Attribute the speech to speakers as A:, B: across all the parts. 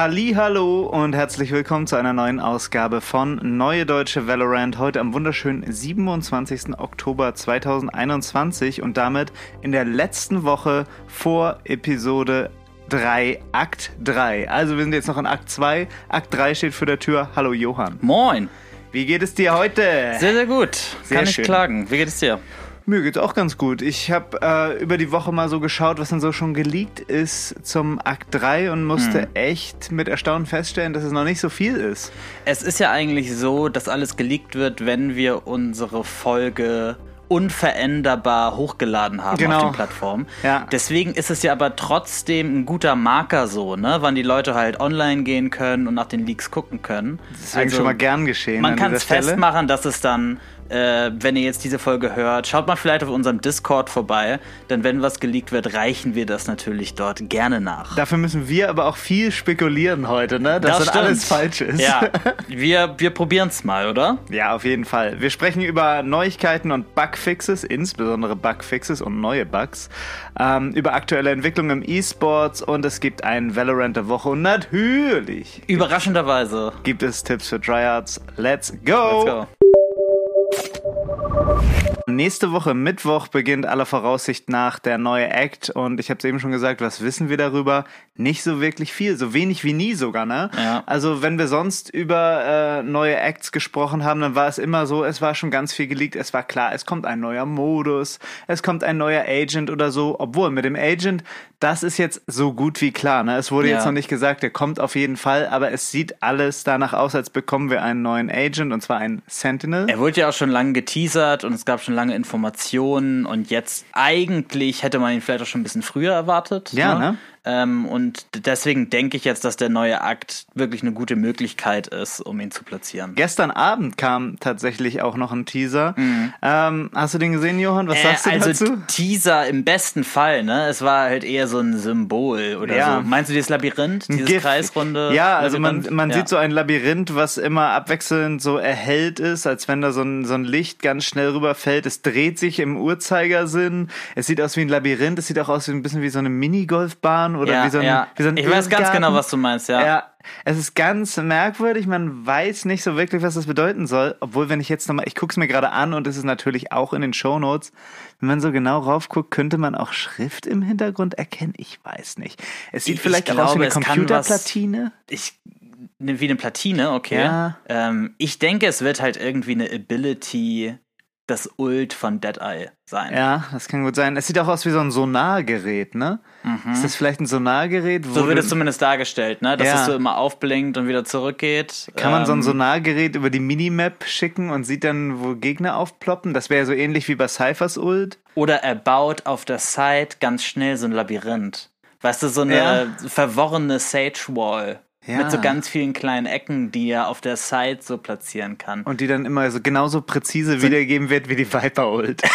A: Hallo und herzlich willkommen zu einer neuen Ausgabe von Neue Deutsche Valorant. Heute am wunderschönen 27. Oktober 2021 und damit in der letzten Woche vor Episode 3, Akt 3. Also wir sind jetzt noch in Akt 2. Akt 3 steht für der Tür. Hallo Johann.
B: Moin.
A: Wie geht es dir heute?
B: Sehr, sehr gut.
A: Sehr
B: Kann
A: schön.
B: nicht klagen. Wie geht es dir?
A: Mir geht's auch ganz gut. Ich habe äh, über die Woche mal so geschaut, was dann so schon geleakt ist zum Akt 3 und musste
B: Hm.
A: echt mit Erstaunen feststellen, dass es noch nicht so viel ist.
B: Es ist ja eigentlich so, dass alles geleakt wird, wenn wir unsere Folge unveränderbar hochgeladen haben
A: Genau.
B: auf den Plattformen.
A: Ja.
B: Deswegen ist es ja aber trotzdem ein guter Marker so, ne, wann die Leute halt online gehen können und nach den Leaks gucken können.
A: Deswegen schon mal gern geschehen.
B: Man
A: an
B: kann es festmachen, dass es dann, äh, wenn ihr jetzt diese Folge hört, schaut mal vielleicht auf unserem Discord vorbei, denn wenn was geleakt wird, reichen wir das natürlich dort gerne nach.
A: Dafür müssen wir aber auch viel spekulieren heute, ne? Dass das,
B: stimmt.
A: alles falsch ist.
B: Ja, wir, wir probieren es mal, oder?
A: ja, auf jeden Fall. Wir sprechen über Neuigkeiten und Bugfixes, insbesondere Bugfixes und neue Bugs, ähm, über aktuelle Entwicklungen im E-Sports und es gibt einen Valorant der Woche und natürlich
B: Überraschenderweise.
A: gibt es Tipps für Tryhards. Let's go!
B: Let's go.
A: Nächste Woche Mittwoch beginnt aller Voraussicht nach der neue Act und ich habe es eben schon gesagt, was wissen wir darüber? Nicht so wirklich viel, so wenig wie nie sogar, ne?
B: Ja.
A: Also wenn wir sonst über äh, neue Acts gesprochen haben, dann war es immer so, es war schon ganz viel geleakt, es war klar, es kommt ein neuer Modus, es kommt ein neuer Agent oder so, obwohl mit dem Agent, das ist jetzt so gut wie klar, ne? Es wurde
B: Ja.
A: jetzt noch nicht gesagt, der kommt auf jeden Fall, aber es sieht alles danach aus, als bekommen wir einen neuen Agent und zwar einen Sentinel.
B: Er wurde ja auch schon lange geteasert und es gab schon lange Informationen und jetzt eigentlich hätte man ihn vielleicht auch schon ein bisschen früher erwartet.
A: Ja, ne?
B: Ähm, und deswegen denke ich jetzt, dass der neue Akt wirklich eine gute Möglichkeit ist, um ihn zu platzieren.
A: Gestern Abend kam tatsächlich auch noch ein Teaser. Ähm, hast du den gesehen, Johann? Was
B: Äh,
A: sagst du
B: also
A: dazu?
B: Teaser im besten Fall, ne? Es war halt eher so ein Symbol oder
A: Ja.
B: so. Meinst du dieses Labyrinth, dieses
A: GIF.
B: kreisrunde?
A: Ja, also man,
B: Labyrinth?
A: man
B: Ja.
A: sieht so ein Labyrinth, was immer abwechselnd so erhellt ist, als wenn da so ein, so ein Licht ganz schnell rüberfällt. Es dreht sich im Uhrzeigersinn. Es sieht aus wie ein Labyrinth. Es sieht auch aus wie ein bisschen wie so eine Minigolfbahn oder
B: ja,
A: wie so ein,
B: ja.
A: wie so ein
B: Ich weiß ganz genau, was du meinst, ja.
A: Ja, es ist ganz merkwürdig. Man weiß nicht so wirklich, was das bedeuten soll. Obwohl, wenn ich jetzt nochmal, ich gucke es mir gerade an und es ist natürlich auch in den Shownotes. Wenn man so genau raufguckt, könnte man auch Schrift im Hintergrund erkennen. Ich weiß nicht. Es sieht
B: Ich-
A: vielleicht
B: ich
A: auch aus wie
B: glaube,
A: eine Computerplatine.
B: ich ne, wie eine Platine, okay.
A: Ja.
B: Ähm, ich denke, es wird halt irgendwie eine Ability, das Ult von Deadeye sein.
A: Ja, das kann gut sein. Es sieht auch aus wie so ein Sonargerät, ne? Ist das vielleicht ein Sonargerät?
B: Mhm. So wird es zumindest dargestellt, ne? Dass
A: Ja.
B: es so immer aufblinkt und wieder zurückgeht.
A: Kann man so ein
B: Ähm,
A: Sonargerät über die Minimap schicken und sieht dann, wo Gegner aufploppen? Das wäre so ähnlich wie bei Cyphers Ult.
B: Oder er baut auf der Side ganz schnell so ein Labyrinth. Weißt du, so eine
A: Ja.
B: verworrene Sage Wall.
A: Ja.
B: Mit so ganz vielen kleinen Ecken, die er auf der Side so platzieren kann.
A: Und die dann immer so genauso präzise wiedergeben wird wie die Viper Ult.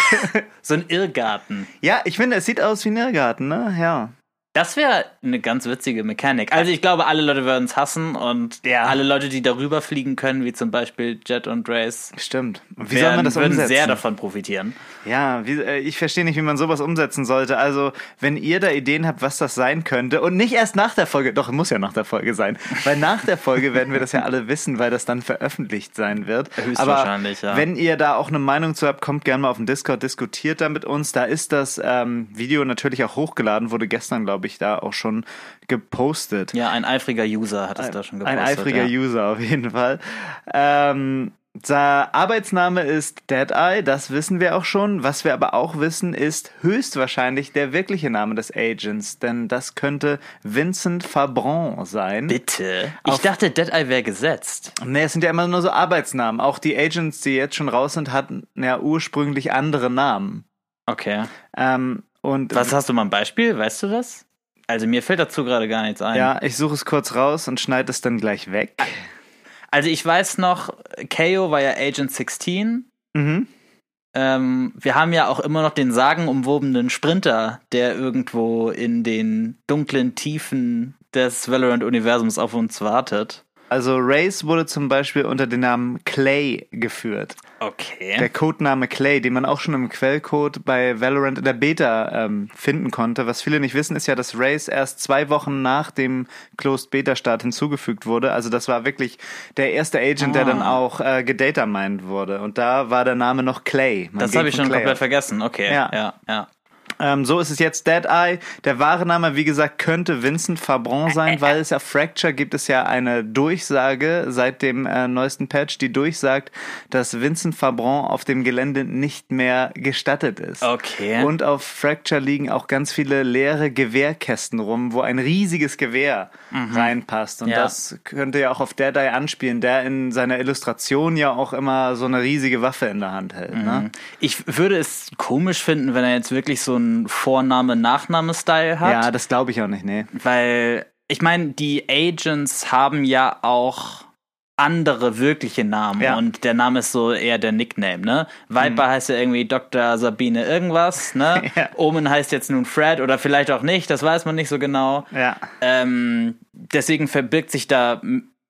B: So ein Irrgarten.
A: ja, ich finde, es sieht aus wie ein Irrgarten, ne? Ja.
B: Das wäre eine ganz witzige Mechanik. Also ich glaube, alle Leute würden es hassen und
A: Ja.
B: alle Leute, die darüber fliegen können, wie zum Beispiel Jet und Race,
A: Stimmt. Und wie
B: werden,
A: soll man das
B: würden
A: umsetzen?
B: sehr davon profitieren.
A: Ja, wie, äh, ich verstehe nicht, wie man sowas umsetzen sollte. Also, wenn ihr da Ideen habt, was das sein könnte, und nicht erst nach der Folge, doch, muss ja nach der Folge sein, weil nach der Folge werden wir das ja alle wissen, weil das dann veröffentlicht sein wird.
B: Höchstwahrscheinlich,
A: Aber
B: ja.
A: wenn ihr da auch eine Meinung zu habt, kommt gerne mal auf den Discord, diskutiert da mit uns. Da ist das ähm, Video natürlich auch hochgeladen, wurde gestern, glaube ich, da auch schon gepostet.
B: Ja, ein eifriger User hat es da schon gepostet.
A: Ein eifriger
B: ja.
A: User auf jeden Fall. Ähm, sein Arbeitsname ist Deadeye, das wissen wir auch schon. Was wir aber auch wissen, ist höchstwahrscheinlich der wirkliche Name des Agents, denn das könnte Vincent Fabron sein.
B: Bitte? Ich
A: Auf-
B: dachte, Deadeye wäre gesetzt.
A: Nee, es sind ja immer nur so Arbeitsnamen. Auch die Agents, die jetzt schon raus sind, hatten ja ursprünglich andere Namen.
B: Okay.
A: Ähm, und
B: Was hast du mal ein Beispiel? Weißt du das? Also mir fällt dazu gerade gar nichts ein.
A: ja, ich suche es kurz raus und schneide es dann gleich weg.
B: Also ich weiß noch, KO war ja Agent 16.
A: Mhm.
B: Ähm, wir haben ja auch immer noch den sagenumwobenen Sprinter, der irgendwo in den dunklen Tiefen des Valorant-Universums auf uns wartet.
A: Also Race wurde zum Beispiel unter dem Namen Clay geführt.
B: Okay.
A: Der Codename Clay, den man auch schon im Quellcode bei Valorant in der Beta ähm, finden konnte. Was viele nicht wissen, ist ja, dass Race erst zwei Wochen nach dem Closed Beta Start hinzugefügt wurde. Also das war wirklich der erste Agent, der
B: Ah.
A: dann auch äh, gedatamined wurde. Und da war der Name noch Clay. Man
B: das habe ich schon
A: Clay
B: komplett
A: aus.
B: vergessen. Okay.
A: Ja.
B: ja, ja.
A: Ähm, so ist es jetzt Dead Eye. Der wahre Name, wie gesagt, könnte Vincent Fabron sein, weil es auf Fracture gibt es ja eine Durchsage seit dem äh, neuesten Patch, die durchsagt, dass Vincent Fabron auf dem Gelände nicht mehr gestattet ist.
B: Okay.
A: Und auf Fracture liegen auch ganz viele leere Gewehrkästen rum, wo ein riesiges Gewehr reinpasst. Und
B: Ja.
A: das könnte ja auch auf Dead Eye anspielen, der in seiner Illustration ja auch immer so eine riesige Waffe in der Hand hält. Ne?
B: Ich würde es komisch finden, wenn er jetzt wirklich so einen Vorname-Nachname-Style hat.
A: Ja, das glaube ich auch nicht, nee.
B: Weil, ich meine, die Agents haben ja auch andere wirkliche Namen
A: Ja.
B: und der Name ist so eher der Nickname, ne? Viper heißt ja irgendwie Dr. Sabine irgendwas, ne?
A: Ja.
B: Omen heißt jetzt nun Fred oder vielleicht auch nicht, das weiß man nicht so genau.
A: Ja.
B: Ähm, deswegen verbirgt sich da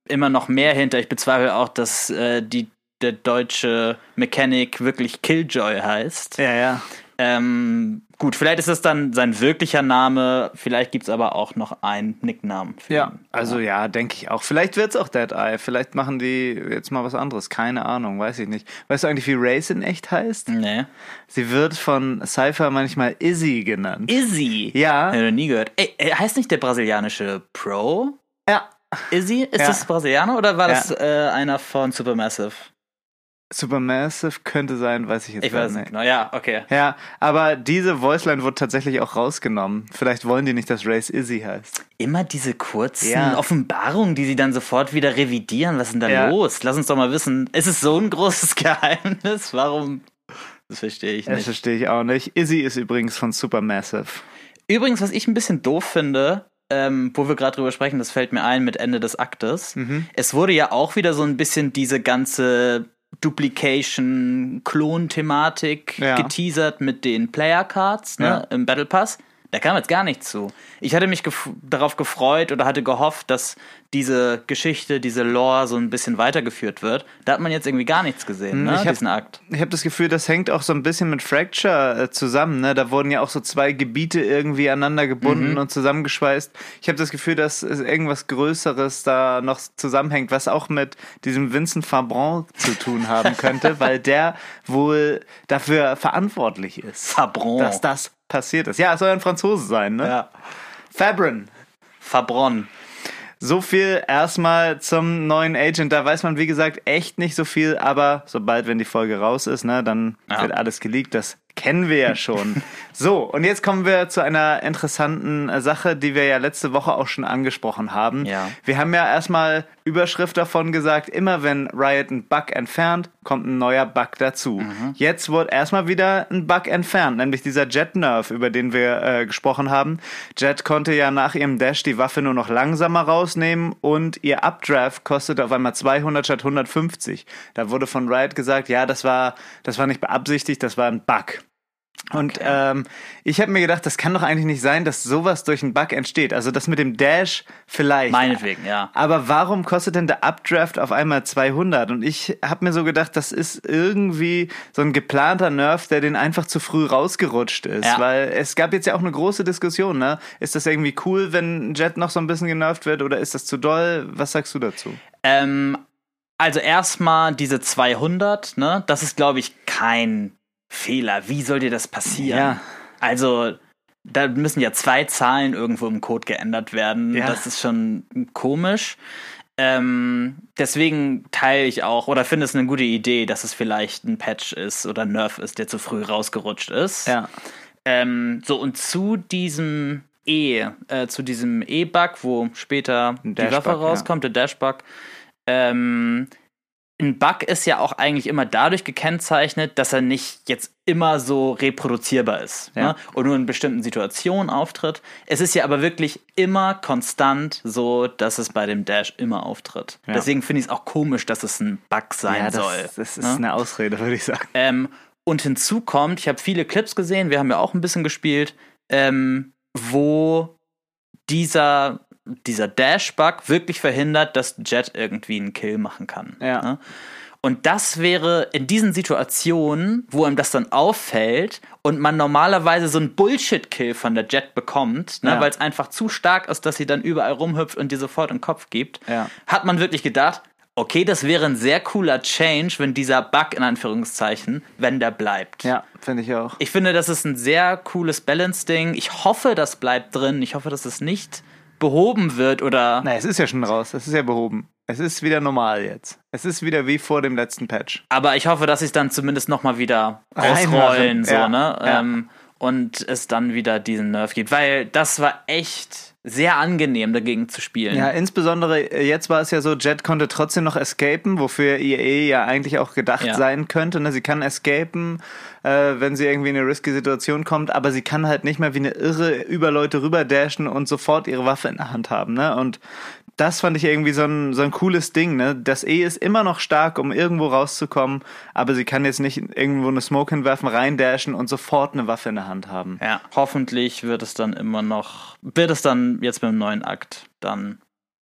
B: immer noch mehr hinter. Ich bezweifle auch, dass äh, die, der deutsche Mechanic wirklich Killjoy heißt.
A: Ja, ja.
B: Ähm, gut, vielleicht ist es dann sein wirklicher Name, vielleicht gibt es aber auch noch einen Nicknamen. Für
A: Ja,
B: ihn.
A: also ja, denke ich auch. Vielleicht wird's auch Dead Eye. Vielleicht machen die jetzt mal was anderes. Keine Ahnung, weiß ich nicht. Weißt du eigentlich, wie Race in echt heißt?
B: Nee.
A: Sie wird von Cypher manchmal Izzy genannt.
B: Izzy.
A: Ja.
B: Noch nie gehört. Ey, heißt nicht der brasilianische Pro?
A: Ja.
B: Izzy? Ist
A: Ja.
B: das Brasilianer oder war
A: Ja.
B: das äh, einer von Supermassive?
A: Supermassive könnte sein, weiß ich jetzt
B: Ich
A: gar
B: weiß nicht genau. Ja, okay.
A: Ja, aber diese Voiceline wurde tatsächlich auch rausgenommen. Vielleicht wollen die nicht, dass Race Izzy heißt.
B: Immer diese kurzen
A: Ja.
B: Offenbarungen, die sie dann sofort wieder revidieren. Was ist denn da
A: Ja.
B: los? Lass uns doch mal wissen. Ist es so ein großes Geheimnis? Warum? Das verstehe ich
A: Das
B: nicht.
A: verstehe ich auch nicht. Izzy ist übrigens von Supermassive.
B: Übrigens, was ich ein bisschen doof finde, ähm, wo wir gerade drüber sprechen, das fällt mir ein mit Ende des Aktes.
A: Mhm.
B: Es wurde ja auch wieder so ein bisschen diese ganze Duplication, Klon-Thematik
A: Ja.
B: geteasert mit den Player Cards ne,
A: Ja.
B: im Battle Pass. Da kam jetzt gar nichts zu. Ich hatte mich gef darauf gefreut oder hatte gehofft, dass diese Geschichte, diese Lore so ein bisschen weitergeführt wird. Da hat man jetzt irgendwie gar nichts gesehen, ne,
A: Hm, ich hab-
B: diesen Akt.
A: Ich habe das Gefühl, das hängt auch so ein bisschen mit Fracture äh, zusammen. Ne? Da wurden ja auch so zwei Gebiete irgendwie aneinander gebunden
B: Mhm.
A: und zusammengeschweißt. Ich habe das Gefühl, dass es irgendwas Größeres da noch zusammenhängt, was auch mit diesem Vincent Fabron zu tun haben könnte, weil der wohl dafür verantwortlich ist,
B: Fabron.
A: dass das passiert ist. Ja, es soll ein Franzose sein, ne?
B: Ja.
A: Fabron.
B: Fabron.
A: So viel erstmal zum neuen Agent. Da weiß man, wie gesagt, echt nicht so viel, aber sobald, wenn die Folge raus ist, ne, dann
B: Ja.
A: wird alles geleakt. Das kennen wir ja schon. so, und jetzt kommen wir zu einer interessanten äh, Sache, die wir ja letzte Woche auch schon angesprochen haben.
B: Ja.
A: Wir haben ja erstmal Überschrift davon gesagt, immer wenn Riot einen Bug entfernt, kommt ein neuer Bug dazu.
B: Mhm.
A: Jetzt wurde erstmal wieder ein Bug entfernt, nämlich dieser Jet Nerf, über den wir äh, gesprochen haben. Jet konnte ja nach ihrem Dash die Waffe nur noch langsamer rausnehmen und ihr Updraft kostete auf einmal 200 statt 150. Da wurde von Riot gesagt, ja, das war, das war nicht beabsichtigt, das war ein Bug. Und
B: Okay.
A: ähm, ich habe mir gedacht, das kann doch eigentlich nicht sein, dass sowas durch einen Bug entsteht. Also das mit dem Dash vielleicht.
B: Meinetwegen, ja.
A: Aber warum kostet denn der Updraft auf einmal 200? Und ich habe mir so gedacht, das ist irgendwie so ein geplanter Nerf, der den einfach zu früh rausgerutscht ist.
B: Ja.
A: Weil es gab jetzt ja auch eine große Diskussion, ne? Ist das irgendwie cool, wenn ein Jet noch so ein bisschen genervt wird oder ist das zu doll? Was sagst du dazu?
B: Ähm, also erstmal diese 200, ne? Das ist, glaube ich, kein Fehler. Wie soll dir das passieren?
A: Ja.
B: Also, da müssen ja zwei Zahlen irgendwo im Code geändert werden.
A: Ja.
B: Das ist schon komisch. Ähm, deswegen teile ich auch oder finde es eine gute Idee, dass es vielleicht ein Patch ist oder ein Nerf ist, der zu früh rausgerutscht ist.
A: Ja.
B: Ähm, so, und zu diesem E, äh, zu diesem E-Bug, wo später die Waffe rauskommt, der Dash-Bug, ähm, ein Bug ist ja auch eigentlich immer dadurch gekennzeichnet, dass er nicht jetzt immer so reproduzierbar ist
A: Ja.
B: ne? und nur in bestimmten Situationen auftritt. Es ist ja aber wirklich immer konstant so, dass es bei dem Dash immer auftritt.
A: Ja.
B: Deswegen finde ich es auch komisch, dass es ein Bug sein
A: Ja, das,
B: soll.
A: das ist
B: ne?
A: eine Ausrede, würde ich sagen.
B: Ähm, Und hinzu kommt, ich habe viele Clips gesehen, wir haben ja auch ein bisschen gespielt, ähm, wo dieser, dieser Dash-Bug wirklich verhindert, dass Jet irgendwie einen Kill machen kann.
A: Ja.
B: Ne? Und das wäre in diesen Situationen, wo ihm das dann auffällt und man normalerweise so einen Bullshit-Kill von der Jet bekommt, ne,
A: Ja.
B: weil es einfach zu stark ist, dass sie dann überall rumhüpft und dir sofort den Kopf gibt,
A: Ja.
B: hat man wirklich gedacht, okay, das wäre ein sehr cooler Change, wenn dieser Bug in Anführungszeichen, wenn der bleibt.
A: Ja, finde ich auch.
B: Ich finde, das ist ein sehr cooles Balance-Ding. Ich hoffe, das bleibt drin. Ich hoffe, dass es nicht behoben wird oder.
A: Na, es ist ja schon raus. Es ist ja behoben. Es ist wieder normal jetzt. Es ist wieder wie vor dem letzten Patch.
B: Aber ich hoffe, dass sie es dann zumindest nochmal wieder ausrollen, so,
A: Ja,
B: ne?
A: ja.
B: Ähm, und es dann wieder diesen Nerf gibt. Weil das war echt sehr angenehm, dagegen zu spielen.
A: Ja, insbesondere äh, jetzt war es ja so, Jet konnte trotzdem noch escapen, wofür EA ja eigentlich auch gedacht
B: Ja.
A: sein könnte. Ne? Sie kann escapen, äh, wenn sie irgendwie in eine risky Situation kommt, aber sie kann halt nicht mehr wie eine Irre über Leute rüber dashen und sofort ihre Waffe in der Hand haben. Ne? Und das fand ich irgendwie so ein, so ein cooles Ding. Ne? Das E ist immer noch stark, um irgendwo rauszukommen, aber sie kann jetzt nicht irgendwo eine Smoke hinwerfen, reindashen und sofort eine Waffe in der Hand haben.
B: Ja, hoffentlich wird es dann immer noch, wird es dann jetzt beim neuen Akt dann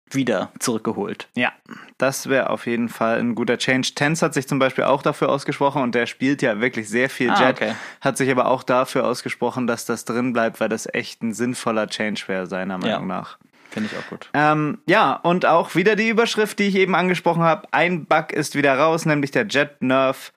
B: wieder zurückgeholt.
A: Ja, das wäre auf jeden Fall ein guter Change. Tense hat sich zum Beispiel auch dafür ausgesprochen und der spielt ja wirklich sehr viel
B: Ah,
A: Jet,
B: okay.
A: hat sich aber auch dafür ausgesprochen, dass das drin bleibt, weil das echt ein sinnvoller Change wäre, seiner Meinung nach.
B: Finde ich auch gut.
A: Ähm, ja, und auch wieder die Überschrift, die ich eben angesprochen habe. Ein Bug ist wieder raus, nämlich der Jet Nerf.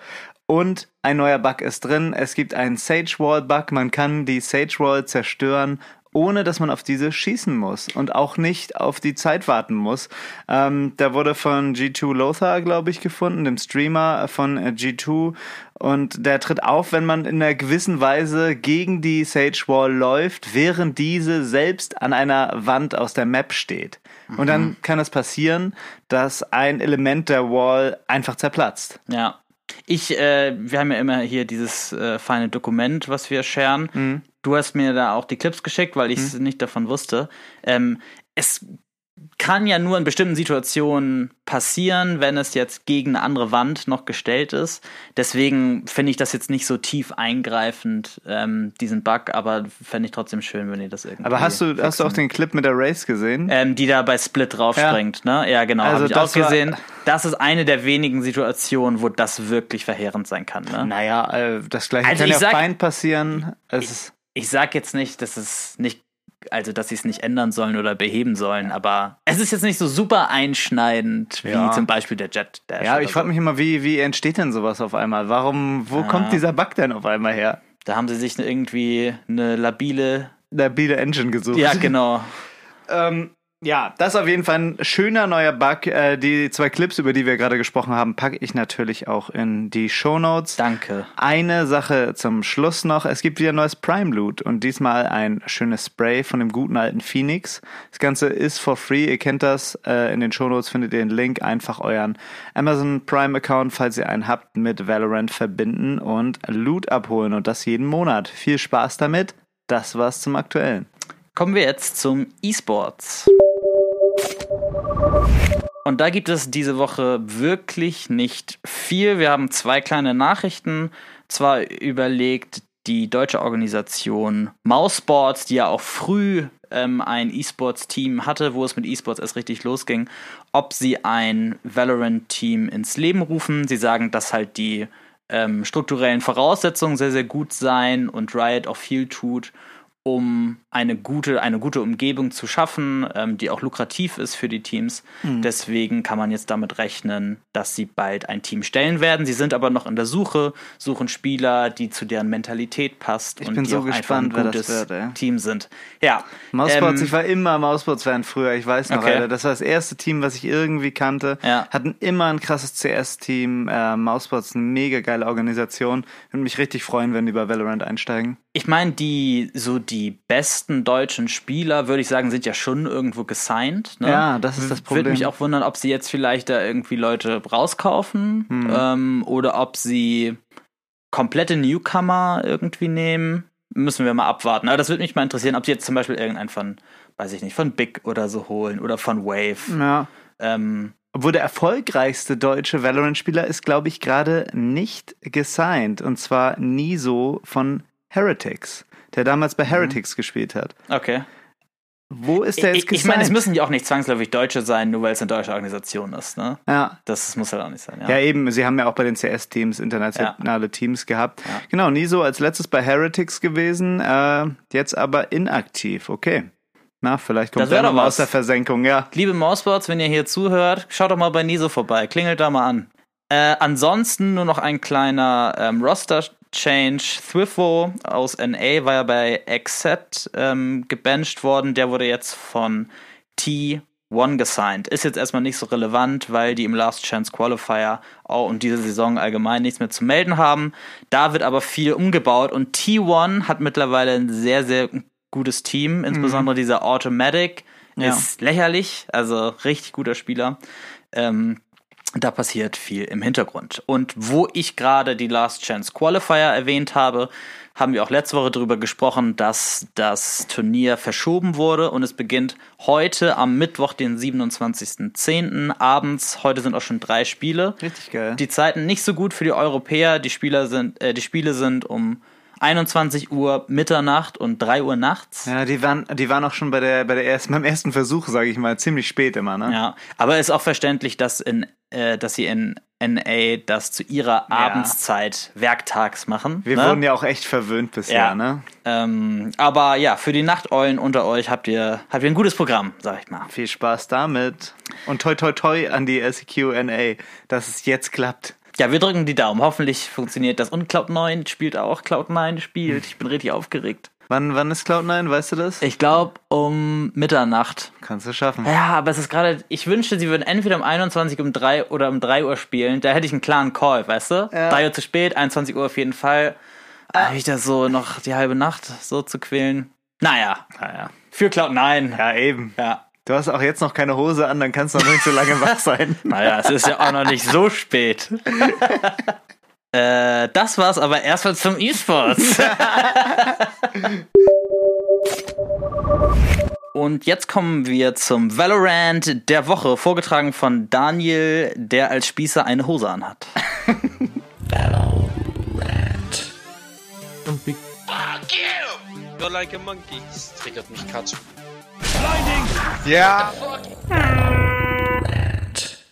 A: Und ein neuer Bug ist drin. Es gibt einen Sage Wall Bug. Man kann die Sage Wall zerstören, ohne dass man auf diese schießen muss und auch nicht auf die Zeit warten muss. Ähm, da wurde von G2 Lothar, glaube ich, gefunden, dem Streamer von äh, G2. Und der tritt auf, wenn man in einer gewissen Weise gegen die Sage Wall läuft, während diese selbst an einer Wand aus der Map steht. Und dann kann es passieren, dass ein Element der Wall einfach zerplatzt.
B: Ja. Ich, äh, wir haben ja immer hier dieses äh, feine Dokument, was wir sharen.
A: Mhm.
B: Du hast mir da auch die Clips geschickt, weil ich es nicht davon wusste. Ähm, es kann ja nur in bestimmten Situationen passieren, wenn es jetzt gegen eine andere Wand noch gestellt ist. Deswegen finde ich das jetzt nicht so tief eingreifend, ähm, diesen Bug, aber fände ich trotzdem schön, wenn ihr das irgendwie.
A: Aber hast du, hast du auch den Clip mit der Race gesehen?
B: ähm, die da bei Split draufspringt, ne? Ja, genau,
A: Also
B: habe ich
A: das
B: auch
A: war-
B: gesehen. Das ist eine der wenigen Situationen, wo das wirklich verheerend sein kann, ne?
A: Naja, äh, das gleiche
B: Also
A: kann
B: ich
A: ja
B: sag-
A: fein passieren. Es ist,
B: Ich sag jetzt nicht, dass es nicht, also dass sie es nicht ändern sollen oder beheben sollen, aber es ist jetzt nicht so super einschneidend wie
A: Ja.
B: zum Beispiel der Jet Dash.
A: ja, ich frage
B: so.
A: mich immer, wie, wie entsteht denn sowas auf einmal? Warum, wo
B: Ah.
A: kommt dieser Bug denn auf einmal her?
B: Da haben sie sich irgendwie eine labile.
A: Beat Engine gesucht.
B: Ja, genau.
A: Ähm, ja, das ist auf jeden Fall ein schöner neuer Bug. Äh, die zwei Clips, über die wir gerade gesprochen haben, packe ich natürlich auch in die Show Notes.
B: Danke.
A: Eine Sache zum Schluss noch. Es gibt wieder neues Prime Loot und diesmal ein schönes Spray von dem guten alten Phoenix. Das Ganze ist for free. Ihr kennt das. Äh, in den Shownotes findet ihr den Link. Einfach euren Amazon Prime Account, falls ihr einen habt, mit Valorant verbinden und Loot abholen und das jeden Monat. Viel Spaß damit. Das war's zum Aktuellen.
B: Kommen wir jetzt zum E-Sports. Und da gibt es diese Woche wirklich nicht viel. Wir haben zwei kleine Nachrichten. Zwar überlegt die deutsche Organisation Mousesports, die ja auch früh ähm, ein E-Sports-Team hatte, wo es mit E-Sports erst richtig losging, ob sie ein Valorant-Team ins Leben rufen. Sie sagen, dass halt die ähm, strukturellen Voraussetzungen sehr, sehr gut seien und Riot auch viel tut, um eine gute, eine gute Umgebung zu schaffen, ähm, die auch lukrativ ist für die Teams. Deswegen kann man jetzt damit rechnen, dass sie bald ein Team stellen werden. Sie sind aber noch in der Suche, suchen Spieler, die zu deren Mentalität passt und
A: bin
B: die
A: so
B: auch einfach
A: gespannt,
B: ein gutes
A: wird.
B: Team sind. Ja.
A: Mousebots,
B: ähm,
A: ich war immer Mousebots-Fan früher, ich weiß noch,
B: Okay.
A: Alter. Das war das erste Team, was ich irgendwie kannte.
B: Ja.
A: Hatten immer ein krasses CS-Team. Äh, Mousebots, eine mega geile Organisation. Würde mich richtig freuen, wenn die bei Valorant einsteigen.
B: Ich meine, die so die besten deutschen Spieler, würde ich sagen, sind ja schon irgendwo gesigned. Ne?
A: Ja, das ist das Problem.
B: Würde mich auch wundern, ob sie jetzt vielleicht da irgendwie Leute rauskaufen
A: Hm.
B: ähm, oder ob sie komplette Newcomer irgendwie nehmen. Müssen wir mal abwarten. Aber das würde mich mal interessieren, ob sie jetzt zum Beispiel irgendeinen von, weiß ich nicht, von Big oder so holen oder von Wave.
A: Ja.
B: Ähm,
A: Obwohl der erfolgreichste deutsche Valorant-Spieler ist, glaube ich, gerade nicht gesigned. Und zwar Niso von Heretics, der damals bei Heretics mhm. gespielt hat.
B: Okay.
A: Wo ist der
B: jetzt Ich, ich meine, es müssen ja auch nicht zwangsläufig Deutsche sein, nur weil es eine deutsche Organisation ist, ne?
A: Ja.
B: Das muss halt auch nicht sein,
A: ja. Ja, eben. Sie haben ja auch bei den CS-Teams internationale ja. Teams gehabt. Ja. Genau, Niso als letztes bei Heretics gewesen, äh, jetzt aber inaktiv. Okay. Na, vielleicht kommt er noch aus der Versenkung, ja.
B: Liebe Mausbots, wenn ihr hier zuhört, schaut doch mal bei Niso vorbei, klingelt da mal an. Äh, ansonsten nur noch ein kleiner ähm, Roster-Change. Thwifo aus NA war ja bei Exet ähm, gebencht worden. Der wurde jetzt von T1 gesigned. Ist jetzt erstmal nicht so relevant, weil die im Last Chance Qualifier auch und diese Saison allgemein nichts mehr zu melden haben. Da wird aber viel umgebaut und T1 hat mittlerweile ein sehr, sehr gutes Team. Insbesondere mhm. dieser Automatic ja. ist lächerlich, also richtig guter Spieler. Ähm, da passiert viel im Hintergrund. Und wo ich gerade die Last Chance Qualifier erwähnt habe, haben wir auch letzte Woche darüber gesprochen, dass das Turnier verschoben wurde und es beginnt heute am Mittwoch, den 27.10. abends. Heute sind auch schon drei Spiele.
A: Richtig geil.
B: Die Zeiten nicht so gut für die Europäer. Die Spieler sind, äh, die Spiele sind um 21 Uhr Mitternacht und 3 Uhr nachts.
A: Ja, die waren, die waren auch schon bei der, bei der ersten, beim ersten Versuch, sage ich mal, ziemlich spät immer, ne?
B: Ja, aber ist auch verständlich, dass in, äh, dass sie in NA das zu ihrer ja. Abendszeit werktags machen.
A: Wir ne? wurden ja auch echt verwöhnt bisher, ja. ne?
B: Ähm, aber ja, für die Nachteulen unter euch habt ihr, habt ihr ein gutes Programm, sag ich mal.
A: Viel Spaß damit. Und toi toi toi an die SEQ NA, dass es jetzt klappt.
B: Ja, wir drücken die Daumen. Hoffentlich funktioniert das. Und Cloud9 spielt auch. Cloud9 spielt. Ich bin richtig aufgeregt.
A: Wann, wann ist Cloud9? Weißt du das?
B: Ich glaube um Mitternacht.
A: Kannst du schaffen.
B: Ja, aber es ist gerade, ich wünschte, sie würden entweder um 21 um 3 oder um 3 Uhr spielen. Da hätte ich einen klaren Call, weißt du? Ja. 3 Uhr zu spät, 21 Uhr auf jeden Fall. Ah. ich das so noch die halbe Nacht so zu quälen. Naja. Naja. Für Cloud9.
A: Ja, eben. Ja. Du hast auch jetzt noch keine Hose an, dann kannst du noch nicht so lange wach sein.
B: naja, es ist ja auch noch nicht so spät. äh, das war's aber erstmal zum E-Sports. Und jetzt kommen wir zum Valorant der Woche, vorgetragen von Daniel, der als Spießer eine Hose anhat. Valorant.
C: Fuck you! You're like a monkey. Das triggert mich Katsch.
A: Ja.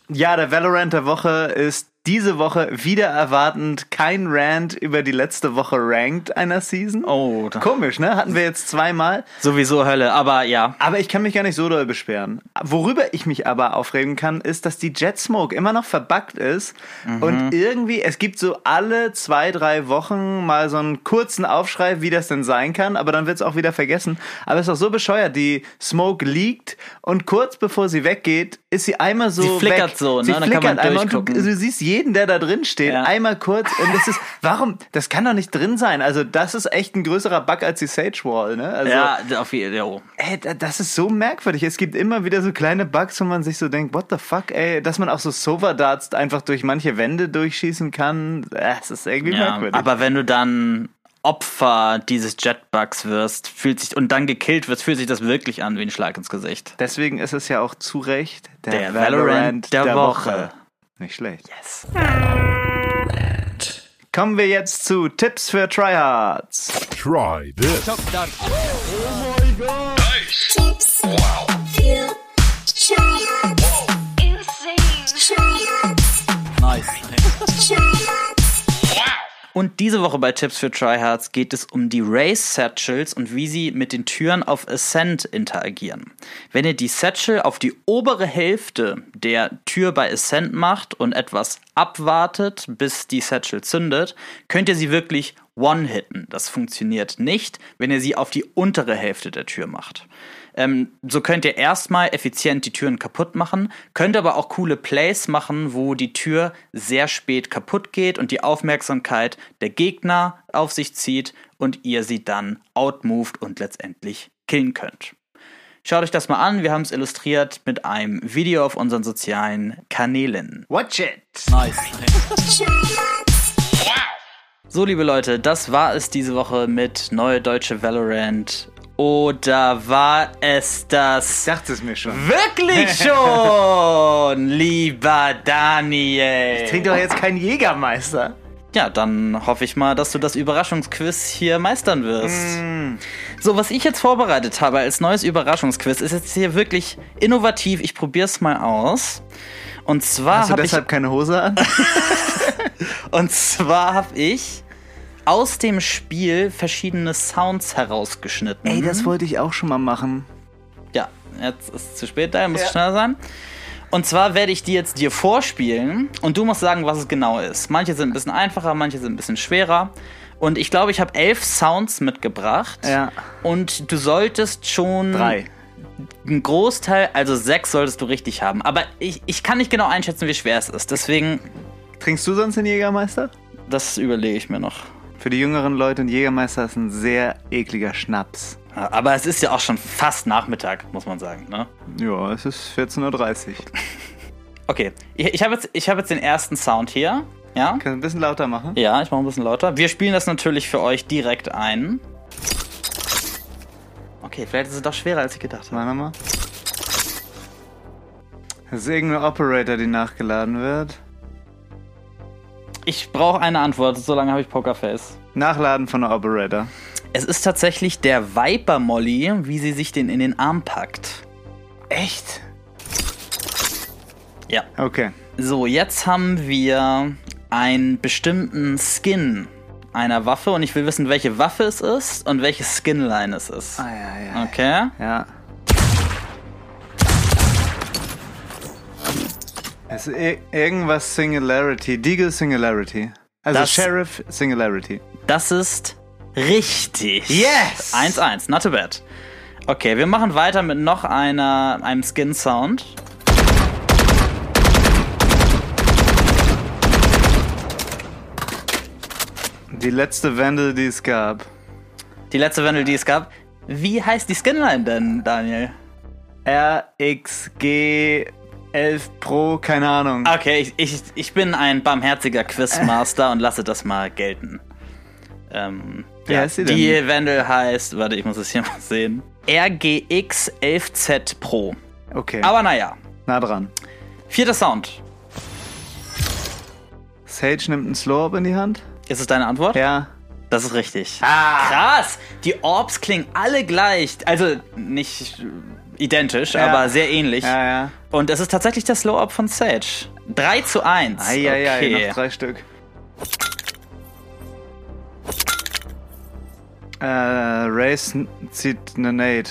A: Ja, der Valorant der Woche ist diese Woche wieder erwartend kein Rant über die letzte Woche Ranked einer Season.
B: Oh,
A: komisch, ne? Hatten wir jetzt zweimal.
B: Sowieso Hölle, aber ja.
A: Aber ich kann mich gar nicht so doll beschweren. Worüber ich mich aber aufregen kann, ist, dass die Jet Smoke immer noch verbuggt ist mhm. und irgendwie, es gibt so alle zwei, drei Wochen mal so einen kurzen Aufschrei, wie das denn sein kann, aber dann wird es auch wieder vergessen. Aber es ist auch so bescheuert, die Smoke liegt und kurz bevor sie weggeht, ist sie einmal so.
B: Sie flickert weg. so, ne?
A: Sie dann flickert einmal und du, du siehst jeden, der da drin steht, ja. einmal kurz. Und das ist, warum? Das kann doch nicht drin sein. Also, das ist echt ein größerer Bug als die Sage Wall, ne? Also,
B: ja, auf jeden Fall.
A: Ey, das ist so merkwürdig. Es gibt immer wieder so kleine Bugs, wo man sich so denkt, what the fuck, ey, dass man auch so Sofa Darts einfach durch manche Wände durchschießen kann. Das ist irgendwie ja, merkwürdig.
B: Aber wenn du dann Opfer dieses Jetbugs wirst, fühlt sich und dann gekillt wirst, fühlt sich das wirklich an wie ein Schlag ins Gesicht.
A: Deswegen ist es ja auch zu Recht
B: der, der Valorant, Valorant der, der Woche. Woche.
A: Nicht schlecht.
B: Yes.
A: Kommen wir jetzt zu Tipps für Tryhards.
D: Try this. Oh
E: my god. Nice. Tipps wow.
B: Und diese Woche bei Tipps für Tryhards geht es um die Race Satchels und wie sie mit den Türen auf Ascent interagieren. Wenn ihr die Satchel auf die obere Hälfte der Tür bei Ascent macht und etwas abwartet, bis die Satchel zündet, könnt ihr sie wirklich one-hitten. Das funktioniert nicht, wenn ihr sie auf die untere Hälfte der Tür macht. Ähm, so könnt ihr erstmal effizient die Türen kaputt machen, könnt aber auch coole Plays machen, wo die Tür sehr spät kaputt geht und die Aufmerksamkeit der Gegner auf sich zieht und ihr sie dann outmoved und letztendlich killen könnt. Schaut euch das mal an, wir haben es illustriert mit einem Video auf unseren sozialen Kanälen.
A: Watch it!
B: Nice. So, liebe Leute, das war es diese Woche mit Neue Deutsche Valorant Oder war es das
A: Ich dachte es mir schon.
B: wirklich schon, lieber Daniel?
A: Trink doch jetzt keinen Jägermeister.
B: Ja, dann hoffe ich mal, dass du das Überraschungsquiz hier meistern wirst.
A: Mm.
B: So, was ich jetzt vorbereitet habe als neues Überraschungsquiz, ist jetzt hier wirklich innovativ. Ich probiere es mal aus. Und zwar
A: Hast du
B: habe ich,
A: deshalb keine Hose an?
B: und zwar habe ich aus dem Spiel verschiedene Sounds herausgeschnitten.
A: Ey, das wollte ich auch schon mal machen.
B: Ja, jetzt ist es zu spät, da muss
A: Ja.
B: schneller sein. Und zwar werde ich die jetzt dir vorspielen und du musst sagen, was es genau ist. Manche sind ein bisschen einfacher, manche sind ein bisschen schwerer. Und ich glaube, ich habe elf Sounds mitgebracht.
A: Ja.
B: Und du solltest schon
A: Drei.
B: einen Großteil, also sechs solltest du richtig haben. Aber ich, ich kann nicht genau einschätzen, wie schwer es ist. Deswegen,
A: Trinkst du sonst den Jägermeister?
B: das überlege ich mir noch.
A: Für die jüngeren Leute, ein Jägermeister ist ein sehr ekliger Schnaps.
B: Aber es ist ja auch schon fast Nachmittag, muss man sagen. Ne?
A: Ja, es ist 14.30 Uhr.
B: Okay, ich, ich habe jetzt, ich hab jetzt den ersten Sound hier. Ja?
A: Du ein bisschen lauter machen?
B: Ja, ich mache ein bisschen lauter. Wir spielen das natürlich für euch direkt ein. Okay, vielleicht ist es doch schwerer, als ich gedacht habe.
A: Machen wir mal. Das ist irgendeine Operator, die nachgeladen wird.
B: Ich brauche eine Antwort, solange habe ich Pokerface.
A: Nachladen von der Operator.
B: Es ist tatsächlich der Viper Molly, wie sie sich den in den Arm packt.
A: Echt?
B: Ja.
A: Okay.
B: So, jetzt haben wir einen bestimmten Skin einer Waffe und ich will wissen, welche Waffe es ist und welche Skinline es ist.
A: Ah, ja, ja.
B: Okay?
A: Ja. Es ist ir irgendwas Singularity. Deagle Singularity. Also
B: Das-
A: Sheriff Singularity.
B: Das ist richtig.
A: Yes!
B: 1-1, not too bad. Okay, wir machen weiter mit noch einer, einem Skin-Sound.
A: Die letzte Wende, die es gab.
B: Die letzte Wendel, die es gab. Wie heißt die Skinline denn, Daniel?
A: RXG 11 Pro, keine Ahnung.
B: Okay, ich, ich, ich bin ein barmherziger Quizmaster und lasse das mal gelten. Ähm,
A: Wie heißt sie denn?
B: Die Wendel heißt, warte, ich muss es hier mal sehen. RGX 11Z Pro.
A: Okay,
B: Aber naja,
A: nah dran.
B: vierter Sound.
A: Sage nimmt einen Slow-Up in die Hand.
B: Ist es deine Antwort?
A: Ja.
B: Das ist richtig.
A: Ah!
B: Krass! Die Orbs klingen alle gleich. Also nicht identisch,
A: Ja.
B: aber sehr ähnlich.
A: Ja, ja.
B: Und es ist tatsächlich der Slow-Up von Sage. 3 zu 1.
A: Eieiei,
B: okay.
A: noch drei Stück. Äh, Race zieht eine Nade.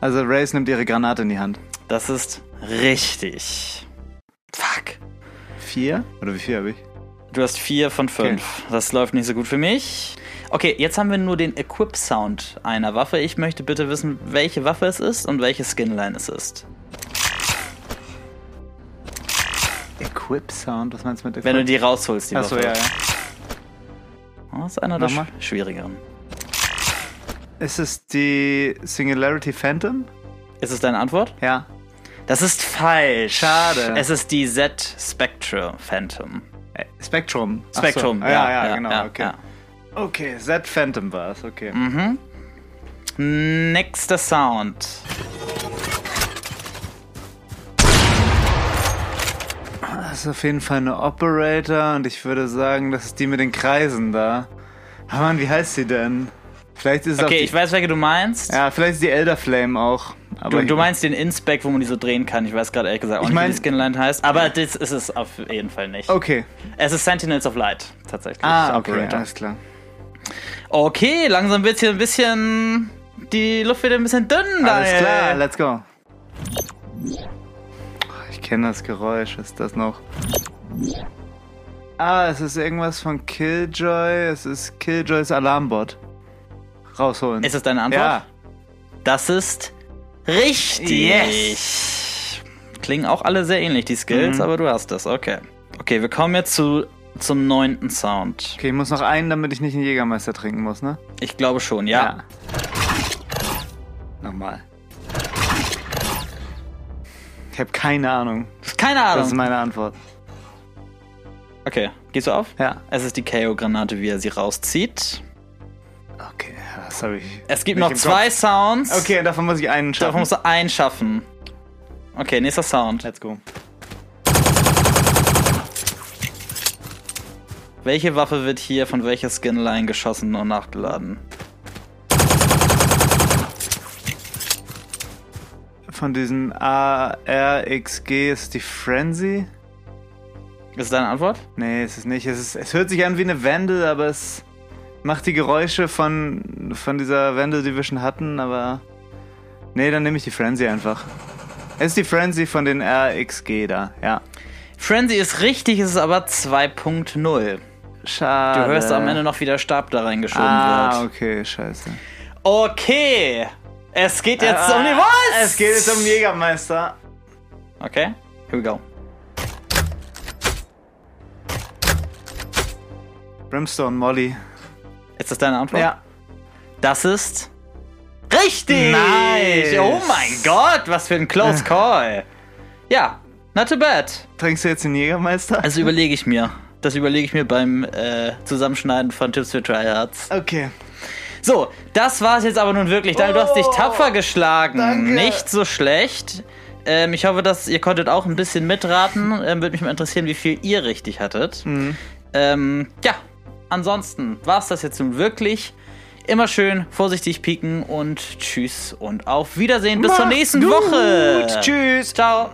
A: Also Race nimmt ihre Granate in die Hand.
B: Das ist richtig. Fuck.
A: Vier? Oder wie viel habe ich?
B: Du hast 4 von 5. Das läuft nicht so gut für mich. Okay, jetzt haben wir nur den Equip-Sound einer Waffe. Ich möchte bitte wissen, welche Waffe es ist und welche Skinline es ist.
A: Equip Sound? Was meinst du mit Equip?
B: Wenn du die rausholst, die
A: Achso,
B: Waffe.
A: ja, ja.
B: Oh, das ist einer der sch schwierigeren.
A: Ist es die Singularity Phantom?
B: Ist es deine Antwort?
A: Ja.
B: Das ist falsch.
A: Schade.
B: Es ist die Z Spectre Phantom.
A: Äh, Spectrum. Ach so.
B: Spectrum,
A: Ah, ja, ja, genau. okay.
B: ja.
A: Okay, Z Phantom war es, okay.
B: Nächster Sound.
A: Das ist auf jeden Fall eine Operator und ich würde sagen, das ist die mit den Kreisen da. Ah Mann, wie heißt sie denn? Vielleicht ist es
B: Okay,
A: die,
B: ich weiß, welche du meinst.
A: Ja, vielleicht ist die Elder Flame auch. Aber
B: Du, du meinst den Inspec, wo man die so drehen kann. Ich weiß gerade ehrlich gesagt auch
A: Ich
B: nicht,
A: mein-
B: wie die Skinline heißt. Aber das ist es auf jeden Fall nicht.
A: Okay.
B: Es ist Sentinels of Light, tatsächlich.
A: Ah, okay, alles klar.
B: Okay, langsam wird hier ein bisschen. Die Luft wird ein bisschen dünn,
A: Alles
B: Daniel.
A: klar, let's go. Ich kenne das Geräusch, was ist das noch? Ah, es ist irgendwas von Killjoy. Es ist Killjoys Alarmbot. Rausholen.
B: Ist es deine Antwort?
A: Ja.
B: Das ist richtig.
A: Yes.
B: Klingen auch alle sehr ähnlich, die Skills,
A: Mhm.
B: aber du hast das. Okay. Okay, wir kommen jetzt zu, zum neunten Sound.
A: Okay, ich muss noch einen, damit ich nicht einen Jägermeister trinken muss, ne?
B: Ich glaube schon, ja.
A: Nochmal. Ich habe keine Ahnung.
B: Keine
A: Das
B: Ahnung.
A: ist meine Antwort.
B: Okay, gehst du auf?
A: Ja.
B: Es ist die KO-Granate, wie er sie rauszieht.
A: Okay, sorry.
B: Es gibt noch zwei
A: Kopf.
B: Sounds.
A: Okay, davon muss ich einen
B: Davon
A: schaffen.
B: musst du einen schaffen. Okay, nächster Sound.
A: Let's go.
B: Welche Waffe wird hier von welcher Skinline geschossen und nachgeladen?
A: Von diesen ARXG ist die Frenzy?
B: Ist deine Antwort?
A: Nee, es ist nicht. Es, ist, es hört sich an wie eine Vandal, aber es macht die Geräusche von, von dieser Vandal, die wir schon hatten, aber. Nee, dann nehme ich die Frenzy einfach. Es ist die Frenzy von den RXG da, ja.
B: Frenzy ist richtig, es ist aber 2.0. Du
A: Schade.
B: hörst am Ende noch, wie der Stab da reingeschoben
A: Ah,
B: wird.
A: okay, scheiße.
B: Okay. Es geht jetzt um die
A: Ah,
B: was?
A: Es geht jetzt um Jägermeister.
B: Okay, here we go.
A: Brimstone Molly.
B: Ist das deine Antwort?
A: Ja.
B: Das ist richtig.
A: Nice.
B: Oh mein Gott, was für ein close call. Ja, not too bad.
A: Trinkst du jetzt den Jägermeister?
B: Also überlege ich mir. Das überlege ich mir beim äh, Zusammenschneiden von Tipps für Tryhards.
A: Okay.
B: So, das war's jetzt aber nun wirklich. Daniel, du hast dich
A: Oh,
B: tapfer geschlagen.
A: danke.
B: Nicht so schlecht. Ähm, ich hoffe, dass ihr konntet auch ein bisschen mitraten. Ähm, Würde mich mal interessieren, wie viel ihr richtig hattet.
A: Mhm.
B: Ähm, ja, ansonsten war's das jetzt nun wirklich. Immer schön vorsichtig pieken und tschüss und auf Wiedersehen bis zur
A: Macht's
B: nächsten
A: gut.
B: Woche.
A: Tschüss.
B: Ciao.